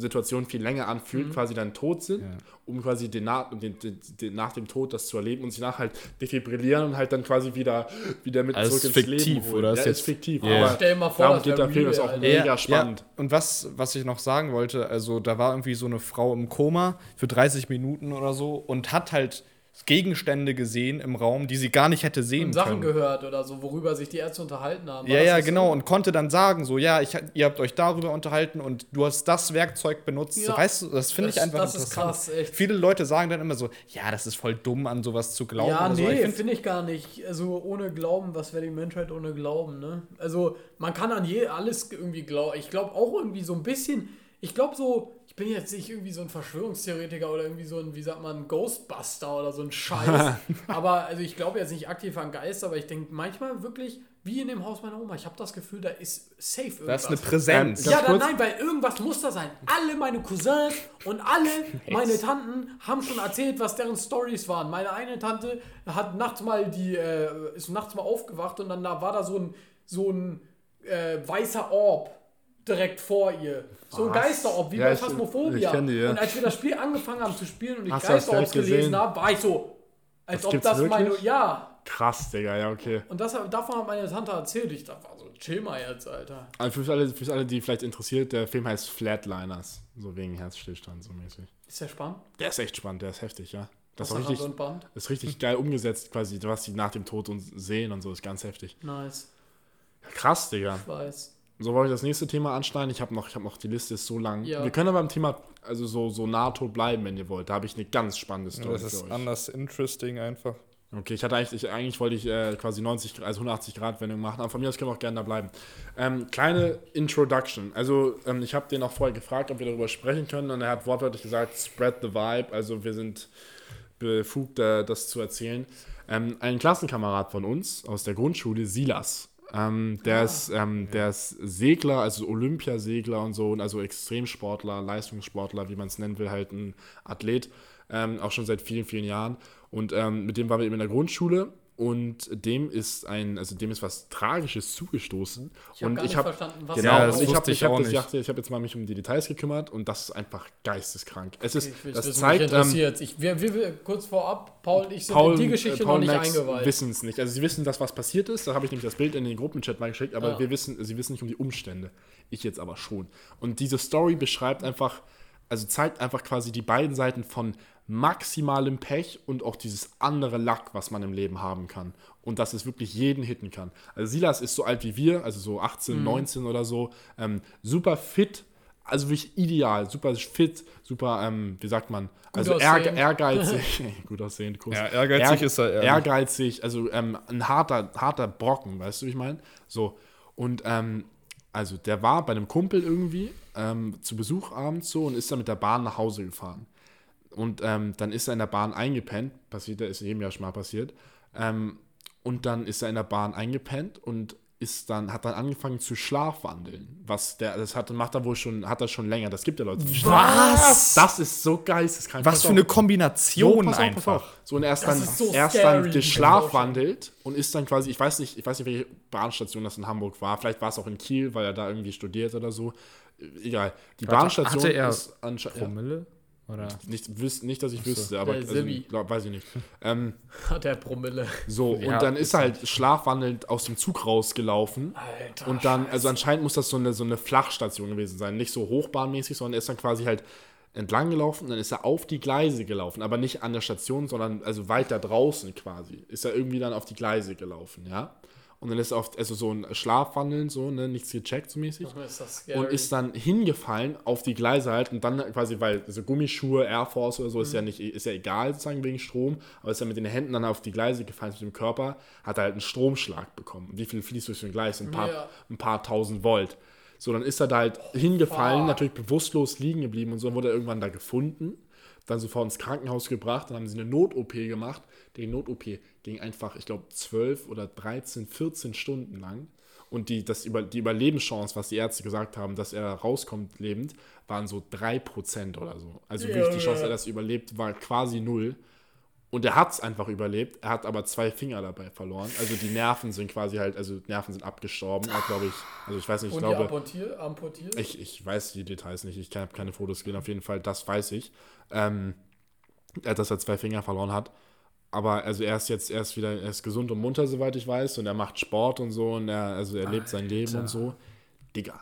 Situation viel länger anfühlt, Mhm. quasi dann tot sind, um quasi den, nach, den, den, den, nach dem Tod das zu erleben und sie nach halt defibrillieren und halt dann quasi wieder, wieder mit Also zurück ist ins fiktiv, Leben holen. oder? Ja, Ist ist jetzt- fiktiv, Ja. aber Stell dir mal vor, darum das geht der Film, ist auch Alter. mega spannend. Ja. Und was, was ich noch sagen wollte, also da war irgendwie so eine Frau im Koma für 30 Minuten oder so und hat halt Gegenstände gesehen im Raum, die sie gar nicht hätte sehen und Sachen können. gehört oder so, worüber sich die Ärzte unterhalten haben. War Ja, ja, genau. So? Und konnte dann sagen, so, ja, ich, ihr habt euch darüber unterhalten und du hast das Werkzeug benutzt. Ja. weißt du, das finde ich einfach das ist interessant. krass, echt. Viele Leute sagen dann immer so, ja, das ist voll dumm, an sowas zu glauben. Ja, oder so. Nee, find- finde ich gar nicht. Also ohne Glauben, was wäre die Menschheit ohne Glauben, ne? Also man kann an je alles irgendwie glauben. Ich glaube auch irgendwie so ein bisschen, ich glaube so, bin jetzt nicht irgendwie so ein Verschwörungstheoretiker oder irgendwie so ein, wie sagt man, Ghostbuster oder so ein Scheiß. aber also ich glaube jetzt nicht aktiv an Geister, aber ich denke manchmal wirklich, wie in dem Haus meiner Oma, ich habe das Gefühl, da ist safe irgendwas. da ist eine Präsenz. Ja, dann, nein, weil irgendwas muss da sein. Alle meine Cousins und alle meine Tanten haben schon erzählt, was deren Stories waren. Meine eine Tante hat nachts mal die, äh, ist nachts mal aufgewacht und dann da war da so ein, so ein äh, weißer Orb direkt vor ihr. So ein? Geisterorb, wie Ja, bei Phasmophobia. ich die, ja. Und als wir das Spiel angefangen haben zu spielen und ich Geisterorbs gelesen habe, war ich so, als Das ob das meine, wirklich? ja. Krass, Digga, ja, okay. Und das, davon hat meine Tante erzählt. Ich dachte, so, chill mal jetzt, Alter. Also für alle, für alle, die vielleicht interessiert, der Film heißt Flatliners, so wegen Herzstillstand, so mäßig. Ist der spannend? Der ist echt spannend, der ist heftig, ja. Das ist richtig, ist richtig geil umgesetzt, quasi, was sie nach dem Tod uns sehen und so, ist ganz heftig. Nice. Krass, Digga. Ich weiß. So wollte ich das nächste Thema anschneiden. Ich habe noch, ich habe noch, die Liste ist so lang. Ja. Wir können aber beim Thema, also so, so NATO bleiben, wenn ihr wollt. Da habe ich eine ganz spannende Story Das ist für euch. anders interesting einfach. Okay, ich hatte eigentlich, ich, eigentlich wollte ich äh, quasi 90, Grad- also 180 Grad Wendung machen, aber von mir aus können wir auch gerne da bleiben. Ähm, kleine Introduction. Also ähm, ich habe den auch vorher gefragt, ob wir darüber sprechen können und er hat wortwörtlich gesagt, spread the vibe. Also wir sind befugt, äh, das zu erzählen. Ähm, ein Klassenkamerad von uns aus der Grundschule, Silas. Ähm, der, ist, ähm, der ist Segler, also Olympiasegler und so, und also Extremsportler, Leistungssportler, wie man es nennen will, halt ein Athlet, ähm, auch schon seit vielen, vielen Jahren. Und ähm, mit dem waren wir eben in der Grundschule und dem ist ein, also dem ist was Tragisches zugestoßen. Ich habe und gar nicht hab, verstanden, was Genau, das und ich habe ich ich hab das, ich ich habe jetzt mal mich um die Details gekümmert und das ist einfach geisteskrank. Es ist, Ich das zeigt, ähm, interessiert. ich, wir, wir, wir, kurz vorab, Paul ich sind Paul, in die Geschichte äh, Paul noch nicht Max eingeweiht. wissen es nicht. Also sie wissen, dass was passiert ist. Da habe ich nämlich das Bild in den Gruppenchat mal geschickt, aber Ja. wir wissen, sie wissen nicht um die Umstände. Ich jetzt aber schon. Und diese Story beschreibt einfach, also zeigt einfach quasi die beiden Seiten von maximalem Pech und auch dieses andere Lack, was man im Leben haben kann. Und dass es wirklich jeden hitten kann. Also Silas ist so alt wie wir, also so 18, 19 oder so, ähm, super fit, also wirklich ideal, super fit, super, ähm, wie sagt man, also aussehend. ehrge ehrgeizig, gut aussehend, Kuss. Ja, ehrgeizig ist er, ehrlich. Ehrgeizig, also ähm, ein harter, harter Brocken, weißt du, wie ich meine? So, und ähm, also der war bei einem Kumpel irgendwie ähm, zu Besuch abends so und ist dann mit der Bahn nach Hause gefahren. Und ähm, dann ist er in der Bahn eingepennt, passiert, ist jedem Jahr schon mal passiert. Ähm, und dann ist er in der Bahn eingepennt und ist dann, hat dann angefangen zu schlafwandeln. Was der, das hat, macht er wohl schon, hat er schon länger. Das gibt ja Leute, die Was? Das ist so geisteskrank. Was für auf. eine Kombination pass auf, pass einfach. auf. So, und er ist Das dann, ist so erst dann geschlafwandelt und ist dann quasi, ich weiß nicht, ich weiß nicht, welche Bahnstation das in Hamburg war. Vielleicht war es auch in Kiel, weil er da irgendwie studiert oder so. Egal. Die Warte, Bahnstation hatte er ist anscheinend. Ja? Oder? nicht, wüs- nicht, dass ich wüsste, aber Der also, glaub, weiß ich nicht. Ähm, Hat der Promille. so, Ja, und dann ist er halt schlafwandelnd aus dem Zug rausgelaufen. Alter. Und dann, also anscheinend muss das so eine, so eine Flachstation gewesen sein. Nicht so hochbahnmäßig, sondern er ist dann quasi halt entlang gelaufen und dann ist er auf die Gleise gelaufen. Aber nicht an der Station, sondern also weiter draußen quasi. Ist er irgendwie dann auf die Gleise gelaufen, ja. Und dann ist er oft, also so ein Schlafwandeln, so, ne, nichts gecheckt so mäßig. Ist. Und ist dann hingefallen auf die Gleise halt und dann quasi, weil also Gummischuhe, Air Force oder so ist ja nicht, ist ja egal sozusagen wegen Strom, aber ist ja mit den Händen dann auf die Gleise gefallen mit dem Körper, hat er halt einen Stromschlag bekommen. Wie viel fließt durch so ein Gleis? Ein paar, Ja. ein paar tausend Volt. So, dann ist er da halt hingefallen, fuck. natürlich bewusstlos liegen geblieben und so, dann wurde er irgendwann da gefunden, dann sofort ins Krankenhaus gebracht, dann haben sie eine Not-OP gemacht. Die Not-OP ging einfach, ich glaube, 12 oder 13, 14 Stunden lang. Und die, das über, die Überlebenschance, was die Ärzte gesagt haben, dass er rauskommt lebend, waren so 3% oder so. Also wirklich die Chance, dass er das überlebt, war quasi null. Und er hat es einfach überlebt. Er hat aber zwei Finger dabei verloren. Also die Nerven sind quasi halt, also Nerven sind abgestorben, glaube ich. Also ich weiß nicht, ich und glaube. amputiert? amputiert? Ich, ich weiß die Details nicht, ich habe keine Fotos gesehen, auf jeden Fall, das weiß ich. Ähm, äh, dass er zwei Finger verloren hat. Aber also er ist jetzt erst wieder, er ist gesund und munter, soweit ich weiß, und er macht Sport und so und er, also er lebt sein Leben und so. Digga,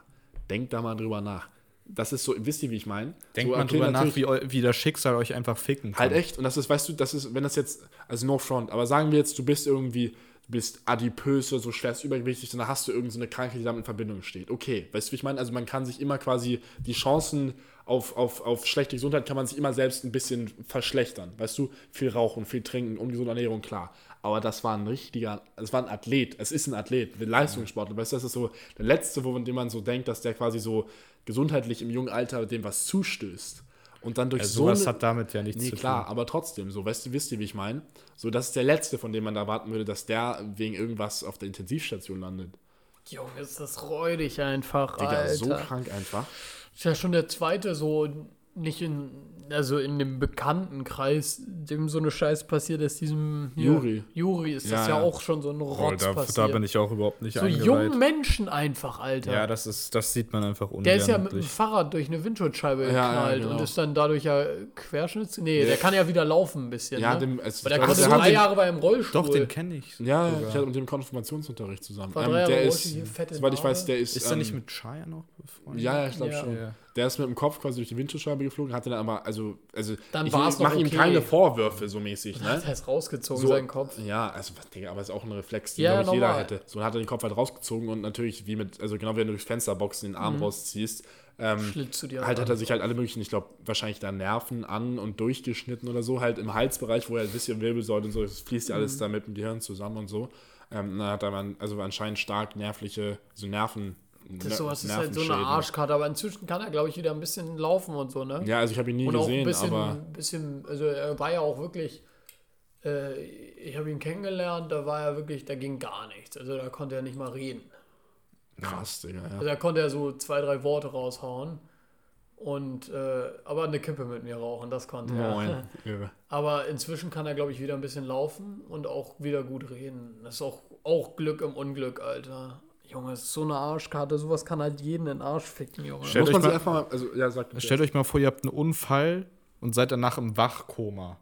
denkt da mal drüber nach. Das ist so, wisst ihr, wie ich meine? Denkt so, man okay, drüber nach, wie, wie das Schicksal euch einfach ficken kann. Halt echt. Und das ist, weißt du, das ist, wenn das jetzt, also no front, aber sagen wir jetzt, du bist irgendwie, du bist adipös oder so schwerst übergewichtig, dann hast du irgendeine so eine Krankheit, die damit in Verbindung steht. Okay, weißt du, wie ich meine? Also man kann sich immer quasi die Chancen auf, auf, auf schlechte Gesundheit kann man sich immer selbst ein bisschen verschlechtern. Weißt du, viel Rauchen, viel Trinken, ungesunde Ernährung, klar. Aber das war ein richtiger, es war ein Athlet, es ist ein Athlet, ein Leistungssportler. Weißt du, das ist so der letzte, wo, von dem man so denkt, dass der quasi so gesundheitlich im jungen Alter dem was zustößt. Und dann durch Also so sowas hat damit ja nichts Nee, zu klar, tun. aber trotzdem, so, weißt du, wisst ihr, wie ich meine? So, das ist der letzte, von dem man erwarten würde, dass der wegen irgendwas auf der Intensivstation landet. Junge, ist das räudig einfach, Digga, Alter. so krank einfach. Ist ja schon der zweite so, nicht in, also in dem Bekanntenkreis, dem so eine Scheiße passiert ist, diesem hier, Juri. Juri ist Ja, das ja, ja. auch schon so ein Rotz da, passiert. da bin ich auch überhaupt nicht so eingeweiht. jungen Menschen einfach, Alter. Ja, das ist, das sieht man einfach ungern. der ist ja mit dem. Fahrrad durch eine Windschutzscheibe Ja, ja, geknallt genau. und ist dann dadurch ja Querschnitts. Nee, der kann ja wieder laufen ein bisschen. Ja, ne? dem, es, Weil der also konnte drei den- Jahre bei einem Rollstuhl. Doch, den kenne ich. Ja, sogar. ich hatte mit dem Konfirmationsunterricht zusammen. War Ähm, drei Jahre der Rollstuhl, ist, soweit ich weiß, der ist. Ist er ähm, nicht mit Shire noch befreundet? Ja, ja, ich glaube Ja. schon. Der ist mit dem Kopf quasi durch die Windschutzscheibe geflogen, hatte dann aber, also, also Dann ich mache ihm okay. keine Vorwürfe so mäßig, ne? Der ist rausgezogen, So, seinen Kopf. Ja, also, Digga, aber ist auch ein Reflex, den, Ja, glaube ich, jeder hätte. So, dann hat er den Kopf halt rausgezogen und natürlich, wie mit, also genau wie wenn du durchs Fenster boxen, den Arm rausziehst, ähm, halt hat er sich halt alle möglichen, ich glaube, wahrscheinlich da Nerven an und durchgeschnitten oder so, halt im Halsbereich, wo er ein bisschen Wirbelsäule und so, das fließt ja Mhm. alles da mit dem Gehirn zusammen und so. Ähm, dann hat er also anscheinend stark nervliche, so Nerven. Das ist sowas ist halt so eine. Arschkarte, aber inzwischen kann er, glaube ich, wieder ein bisschen laufen und so, ne? Ja, also ich habe ihn nie und auch ein gesehen, bisschen, aber bisschen, also er war ja auch wirklich, äh, ich habe ihn kennengelernt, da war er wirklich, da ging gar nichts. Also da konnte er nicht mal reden. krass, Digga, ja. Also da konnte er so zwei, drei Worte raushauen. Und, äh, aber eine Kippe mit mir rauchen, das konnte er. Moin. Irre. Aber inzwischen kann er, glaube ich, wieder ein bisschen laufen und auch wieder gut reden. Das ist auch, auch Glück im Unglück, Alter. Junge, das ist so eine Arschkarte. Sowas kann halt jeden in den Arsch ficken, Junge. Stellt Muss euch mal- mal, also, ja. Stellt euch mal vor, ihr habt einen Unfall und seid danach im Wachkoma.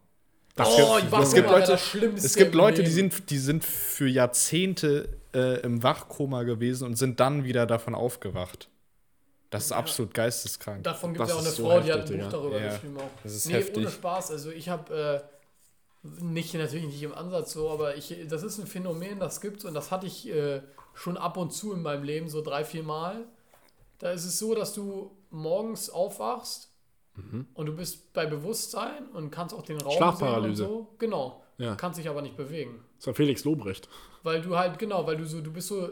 Das oh, gibt- es gibt Leute, Leute, das Schlimmste es gibt Leute, die sind, die sind für Jahrzehnte äh, im Wachkoma gewesen und sind dann wieder davon aufgewacht. Das ist absolut geisteskrank. Davon gibt Das es ja auch eine ist so Frau, die hat ein heftig, Buch darüber Ja, geschrieben auch. das ist nee, heftig. ohne Spaß. Also ich habe äh, nicht natürlich nicht im Ansatz so, aber ich, das ist ein Phänomen, das gibt und das hatte ich äh, schon ab und zu in meinem Leben so drei, vier Mal. Da ist es so, dass du morgens aufwachst Mhm. und du bist bei Bewusstsein und kannst auch den Raum Schlafparalyse. so. Genau. Ja. Kannst dich aber nicht bewegen. Das war Felix Lobrecht. Weil du halt, genau, weil du so, du bist so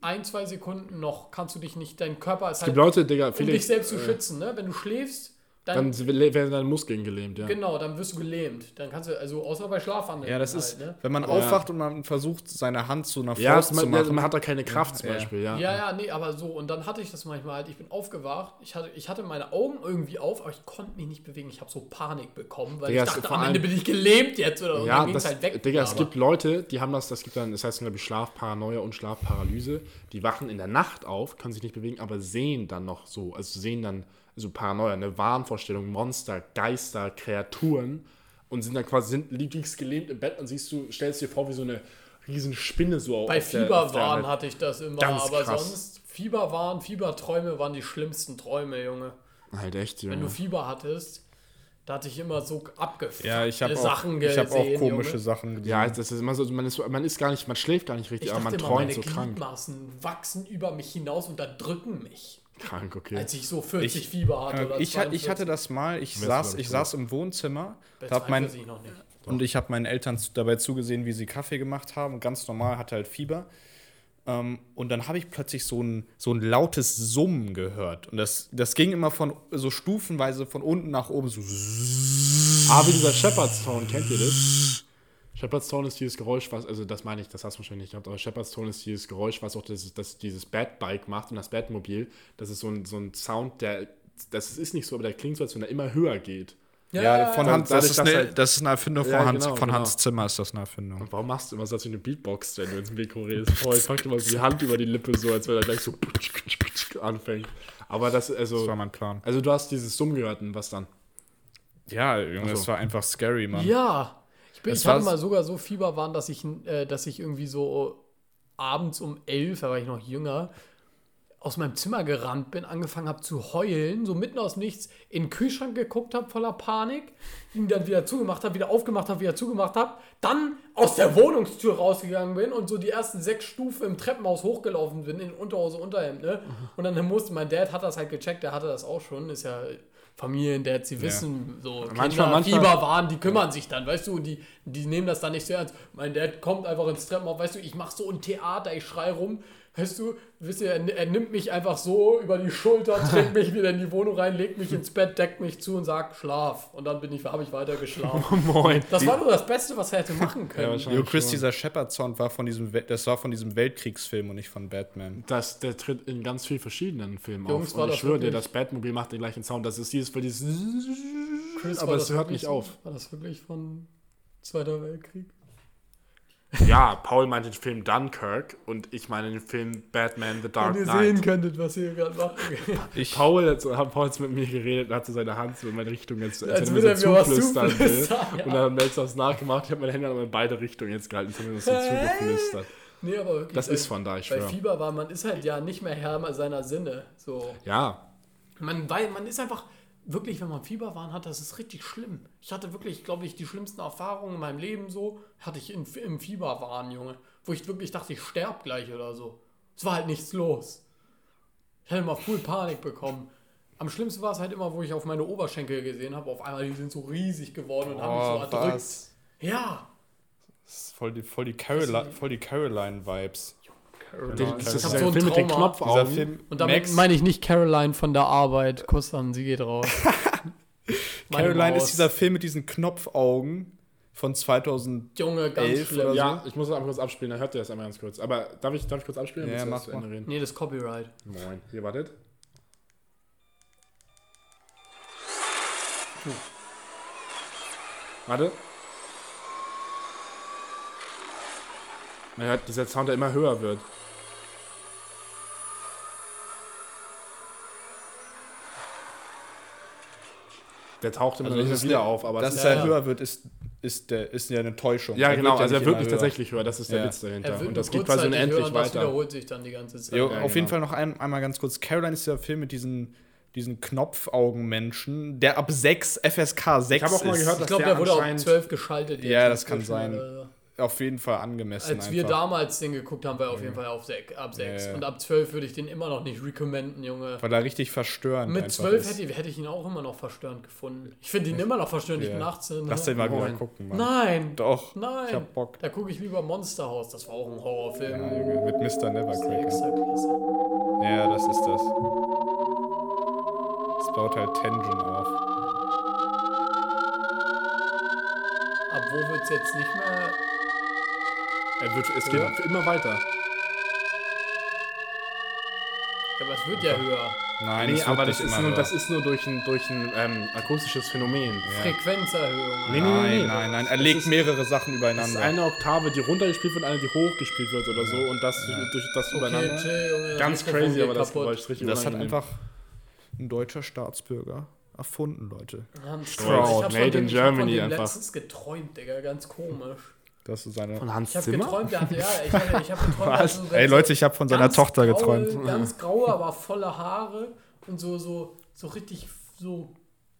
ein, zwei Sekunden noch, kannst du dich nicht, dein Körper ist halt, gibt Leute, Digga, um Felix. dich selbst zu äh, schützen, ne? Wenn du schläfst, dann, Dann werden deine Muskeln gelähmt, ja. genau, dann wirst du gelähmt. Dann kannst du, also außer bei Schlafwandeln. ja, das halt, ist, ne? wenn man aufwacht und man versucht, seine Hand zu einer Ja, Faust es, zu man, machen. man hat da keine Kraft zum Ja. Beispiel, ja. Ja, ja, nee, aber so, und dann hatte ich das manchmal halt, ich bin aufgewacht, ich hatte, ich hatte meine Augen irgendwie auf, aber ich konnte mich nicht bewegen, ich habe so Panik bekommen, weil Digga, ich es- dachte, am Ende bin ich gelähmt jetzt oder und Ja, dann ging's das, halt weg. Digga, es gibt Leute, die haben das, das gibt dann, das heißt, glaube ich, Schlafparanoia und Schlafparalyse. Die wachen in der Nacht auf, können sich nicht bewegen, aber sehen dann noch so, also sehen dann, also Paranoia, eine Wahnvorstellung, Monster, Geister, Kreaturen und sind dann quasi, sind, liegst gelähmt im Bett und siehst du, stellst dir vor, wie so eine riesen Spinne so Bei Fieberwahn hatte ich das immer, Ganz aber krass. sonst, Fieberwahn, Fieberträume waren die schlimmsten Träume, Junge. Halt echt, Wenn Junge. du Fieber hattest, Da hatte ich immer so abgefuckte Ja, ich habe auch, Sachen ich hab auch gesehen, komische Junge. Sachen gesehen. Ja, das ist immer so, man ist, man ist gar nicht, man schläft gar nicht richtig, Ich aber dachte man immer, meine träumt so krank. Gliedmaßen wachsen über mich hinaus und unterdrücken mich. Krank, okay. Als ich so 40 Ich- Fieber hatte. Oder ich, ich 42. hatte das mal, ich saß, ich, ich saß im Wohnzimmer hab mein, 42 noch nicht. und ich habe meinen Eltern dabei zugesehen, wie sie Kaffee gemacht haben. Und ganz normal hatte halt Fieber. Ähm, und dann habe ich plötzlich so ein, so ein lautes Summen gehört. Und das, das ging immer von so stufenweise von unten nach oben so. Ah, wie dieser Shepherd's Tone, kennt ihr das? Shepherd's Tone ist dieses Geräusch, was, also das meine ich, das hast du wahrscheinlich nicht gehabt, aber Shepherd's Tone ist dieses Geräusch, was auch das, das, dieses Batbike macht und das Batmobil. Das ist so ein, so ein Sound, der, das ist nicht so, aber der klingt so, als wenn er immer höher geht. Ja, von ja, Hans, dadurch, das, ist eine, halt- das ist eine Erfindung von, Ja, Hans, genau, von genau. Hans Zimmer, ist das eine Erfindung. Und warum machst du immer so als eine Beatbox, wenn du ins Mikro redest? Voll, packt immer so die Hand über die Lippe, so als wenn er gleich so anfängt. Aber das, also, Das war mein Plan. also du hast dieses Summ gehört und was dann? Ja, Junge, Ach so. das war einfach scary, Mann. Ja. Ich, bin, ich hatte mal sogar so Fieber waren, dass ich, äh, dass ich irgendwie so abends um elf, da war ich noch jünger, aus meinem Zimmer gerannt bin, angefangen habe zu heulen, so mitten aus nichts, in den Kühlschrank geguckt habe voller Panik, ihn dann wieder zugemacht habe, wieder aufgemacht habe, wieder zugemacht habe, dann aus der Wohnungstür rausgegangen bin und so die ersten sechs Stufen im Treppenhaus hochgelaufen bin, in Unterhose, Unterhemd, ne? Und dann musste, mein Dad hat das halt gecheckt, der hatte das auch schon, ist ja Familiendad, sie wissen, so Manchmal- Kinder, manchmal- Fieber waren, die kümmern sich dann, weißt du, die, die nehmen das dann nicht so ernst. Mein Dad kommt einfach ins Treppenhaus, weißt du, ich mache so ein Theater, ich schrei rum, weißt du, wisst ihr, er, er nimmt mich einfach so über die Schulter, trägt mich wieder in die Wohnung rein, legt mich ins Bett, deckt mich zu und sagt, schlaf. Und dann bin ich, habe ich weiter geschlafen. Moin. Das war nur das Beste, was er hätte machen können. wahrscheinlich. Jo, Chris, schon. dieser Shepard-Sound war von diesem, das war von diesem Weltkriegsfilm und nicht von Batman. Das, der tritt in ganz vielen verschiedenen Filmen Jungs, auf. Und ich schwöre dir, das Batmobil macht den gleichen Sound. Das ist dieses, weil dieses Chris, aber es das hört nicht auf. War das wirklich von Zweiter Weltkrieg? Ja, Paul meint den Film Dunkirk und ich meine den Film Batman The Dark Wenn ihr Knight. sehen könntet, was ihr gerade macht. Ich, Paul hat, so- hat Paul jetzt mit mir geredet und hat so seine Hand so in meine Richtung jetzt, als, Als wenn würde er mir so was zuflüstern will. ja. Und dann hat das nachgemacht. Ich habe meine Hände aber in beide Richtungen jetzt gehalten, zumindest so zugeflüstert. Nee, aber wirklich. Das bei- ist von da, ich Bei schwöre. Fieber war man ist halt ja nicht mehr Herr seiner Sinne. So. Ja, Man, weil man ist einfach, wirklich, wenn man Fieberwahn hat, das ist richtig schlimm. Ich hatte wirklich, glaube ich, die schlimmsten Erfahrungen in meinem Leben so, hatte ich in, im Fieberwahn, Junge. Wo ich wirklich dachte, ich sterb gleich oder so. Es war halt nichts los. Ich hatte mal voll Panik bekommen. Am schlimmsten war es halt immer, wo ich auf meine Oberschenkel gesehen habe. Auf einmal, die sind so riesig geworden und haben mich so oh, erdrückt. was? Ja. Das ist voll die, voll die, Caroli voll den, das Ich ist der so ein Film mit den Knopfaugen. Film, Und damit Max, meine ich nicht Caroline von der Arbeit. Kuss an, sie geht raus. Caroline ist dieser Film mit diesen Knopfaugen von 2000. Junge, ganz schlimm. oder Ja, ich muss das einmal kurz abspielen, dann hört ihr das einmal ganz kurz. Aber darf ich, darf ich kurz abspielen? Ja, mach mal. reden? Nee, das ist Copyright. Moin. Hier, wartet. Warte. Man hört dieser Sound, der immer höher wird. Der taucht immer Also also das ist wieder eine- auf, aber Dass es es ist halt ja. höher wird, ist, ist, der, ist ja eine Täuschung. ja, Er genau, wird ja also er nicht wirklich immer höher. tatsächlich höher, das ist der Ja. Witz dahinter. Er wird Und das geht quasi unendlich höher und Das weiter. wiederholt sich dann die ganze Zeit. Jo, Ja, auf jeden genau. Fall noch ein, einmal ganz kurz. Caroline ist der Film mit diesen, diesen Knopfaugenmenschen, der ab 6 FSK 6 Ich hab auch mal ist. gehört, Ich dass glaube, der der wurde auf anscheinend- 12 geschaltet. Ja, das kann sein. oder so. Auf jeden Fall angemessen. Als wir einfach. damals den geguckt haben, war er auf jeden Fall auf sech, ab 6. Ja, ja. Und ab 12 würde ich den immer noch nicht recommenden, Junge. Weil er richtig verstörend Mit einfach 12 ist. hätte, hätte ich ihn auch immer noch verstörend gefunden. Ich finde ihn immer noch verstörend, ich Ja. bin 18. Lass den mal wieder gucken, Mann. Nein, Doch. nein. Ich hab Bock. Da gucke ich lieber Monsterhaus, das war auch ein Horrorfilm. Ja, Junge, mit Mr. Nevercracker. Ja, das ist das. Das baut halt Tension auf. Ab wo wird es jetzt nicht mehr. Er wird, es geht Ja. immer weiter. Aber es wird ja höher. Nein, Nee, es aber nicht das ist, immer nur, höher. das ist nur durch ein, durch ein ähm, akustisches Phänomen. Frequenzerhöhung. Nee, nee, nee, Nein, nee. nein, nein. Er legt ist- mehrere Sachen Das ist übereinander. eine Oktave, die runtergespielt wird und eine, die hochgespielt wird oder so. Und das durch das Okay, übereinander. chill. Ganz crazy, aber das kaputt. Geräusch ist richtig Das hat unangenehm. einfach ein deutscher Staatsbürger erfunden, Leute. Von Made dem, in ich hab von Germany dem einfach. letztens geträumt, Digga. Ganz komisch. Das ist seine. Von Hans Ich habe Zimmer? geträumt, hatte, ja, ich, ich habe geträumt, Was? hatte so Ey so Leute, ich habe von seiner Tochter graue, geträumt. Ganz graue, aber volle Haare und so, so, so richtig so,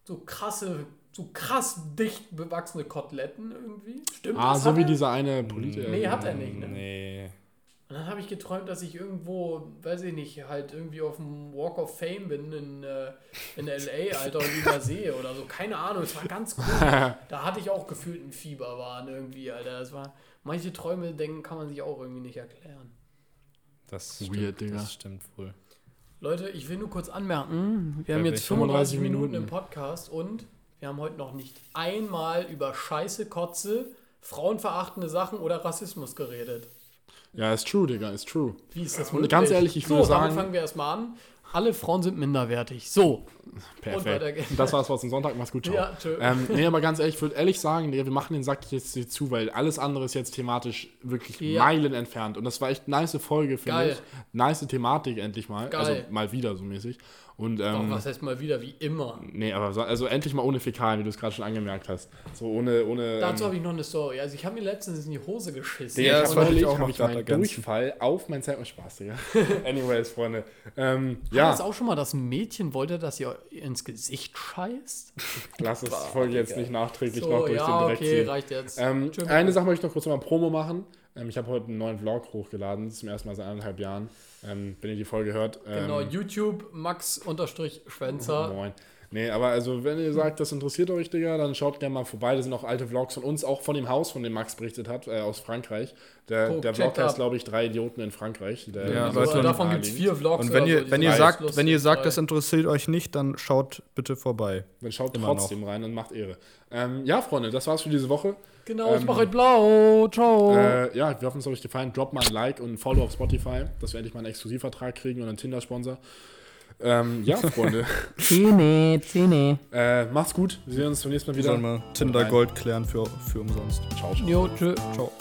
so krasse so krass dicht bewachsene Koteletten irgendwie. Stimmt Ah, das? so Hat wie er? dieser eine Politiker. Nee, hat er nicht, ne? Nee. Und dann habe ich geträumt, dass ich irgendwo, weiß ich nicht, halt irgendwie auf dem Walk of Fame bin in, äh, in L.A., Alter, und die da sehe oder so. Keine Ahnung, es war ganz cool. da hatte ich auch gefühlt einen Fieberwahn irgendwie, Alter. Das war, manche Träume denken, kann man sich auch irgendwie nicht erklären. Das Weird, stimmt, Digga. Das stimmt wohl. Leute, ich will nur kurz anmerken, wir haben Bei jetzt welchem? 35 35 Minuten Minuten. im Podcast und wir haben heute noch nicht einmal über Scheiße, Kotze, frauenverachtende Sachen oder Rassismus geredet. Ja, ist true, Digga, ist true. Wie ist das Und möglich? ganz ehrlich, ich so, würde sagen- fangen wir erstmal an. Alle Frauen sind minderwertig. So. Perfekt. Und das war's für zum Sonntag. Mach's gut, ciao. Ja, tschö. ähm, nee, aber ganz ehrlich, ich würde ehrlich sagen, wir machen den Sack jetzt hier zu, weil alles andere ist jetzt thematisch wirklich Ja. Meilen entfernt. Und das war echt eine nice Folge, finde ich. Nice Thematik endlich mal. Geil. Also mal wieder so mäßig. Und ähm, was heißt mal wieder, wie immer. nee, aber so, also endlich mal ohne Fäkalien, wie du es gerade schon angemerkt hast. So ohne, ohne. Dazu ähm, habe ich noch eine Story. Also ich habe mir letztens in die Hose geschissen. Ja, das wollte ich auch noch ich meinen. Durchfall auf mein Zelt. Oh, Spaß, Digga. Anyways, Freunde. Ähm, Ja. ja, das auch schon mal, dass ein Mädchen wollte, dass ihr ins Gesicht scheißt? lass es Folge jetzt nicht nachträglich noch So, durch den ja, Dreck okay, ziehen. reicht jetzt. Ähm, eine Sache möchte ich noch kurz mal Promo machen. Ähm, ich habe heute einen neuen Vlog hochgeladen, das ist zum ersten Mal seit anderthalb Jahren. Ähm, wenn ihr die Folge hört. Ähm, Genau, YouTube Max-Schwänzer. Moin. Nee, aber also, wenn ihr sagt, das interessiert euch, Digga, dann schaut gerne mal vorbei. Das sind auch alte Vlogs von uns, auch von dem Haus, von dem Max berichtet hat, äh, aus Frankreich. Der, Guck, der Vlog heißt, glaube ich, drei Idioten in Frankreich. Der, Ja, also Leute, Also, davon gibt es vier Vlogs. Und wenn ihr, so, wenn ihr sagt, lustig, wenn ihr sagt, das interessiert euch nicht, dann schaut bitte vorbei. Dann schaut Immer trotzdem rein und macht Ehre. Ähm, ja, Freunde, das war's für diese Woche. Genau, ich ähm, mache heute blau. Ciao. Äh, ja, wir hoffen, es hat euch gefallen. Droppt mal ein Like und ein Follow auf Spotify, dass wir endlich mal einen Exklusivvertrag kriegen und einen Tinder-Sponsor. Ähm, ja, Freunde, Zähne, Zähne. äh, macht's gut. Wir sehen uns beim nächsten Mal Wir wieder. sollen mal Tinder Gold klären für, für umsonst. Ciao, ciao. Jo, tschö. Ciao.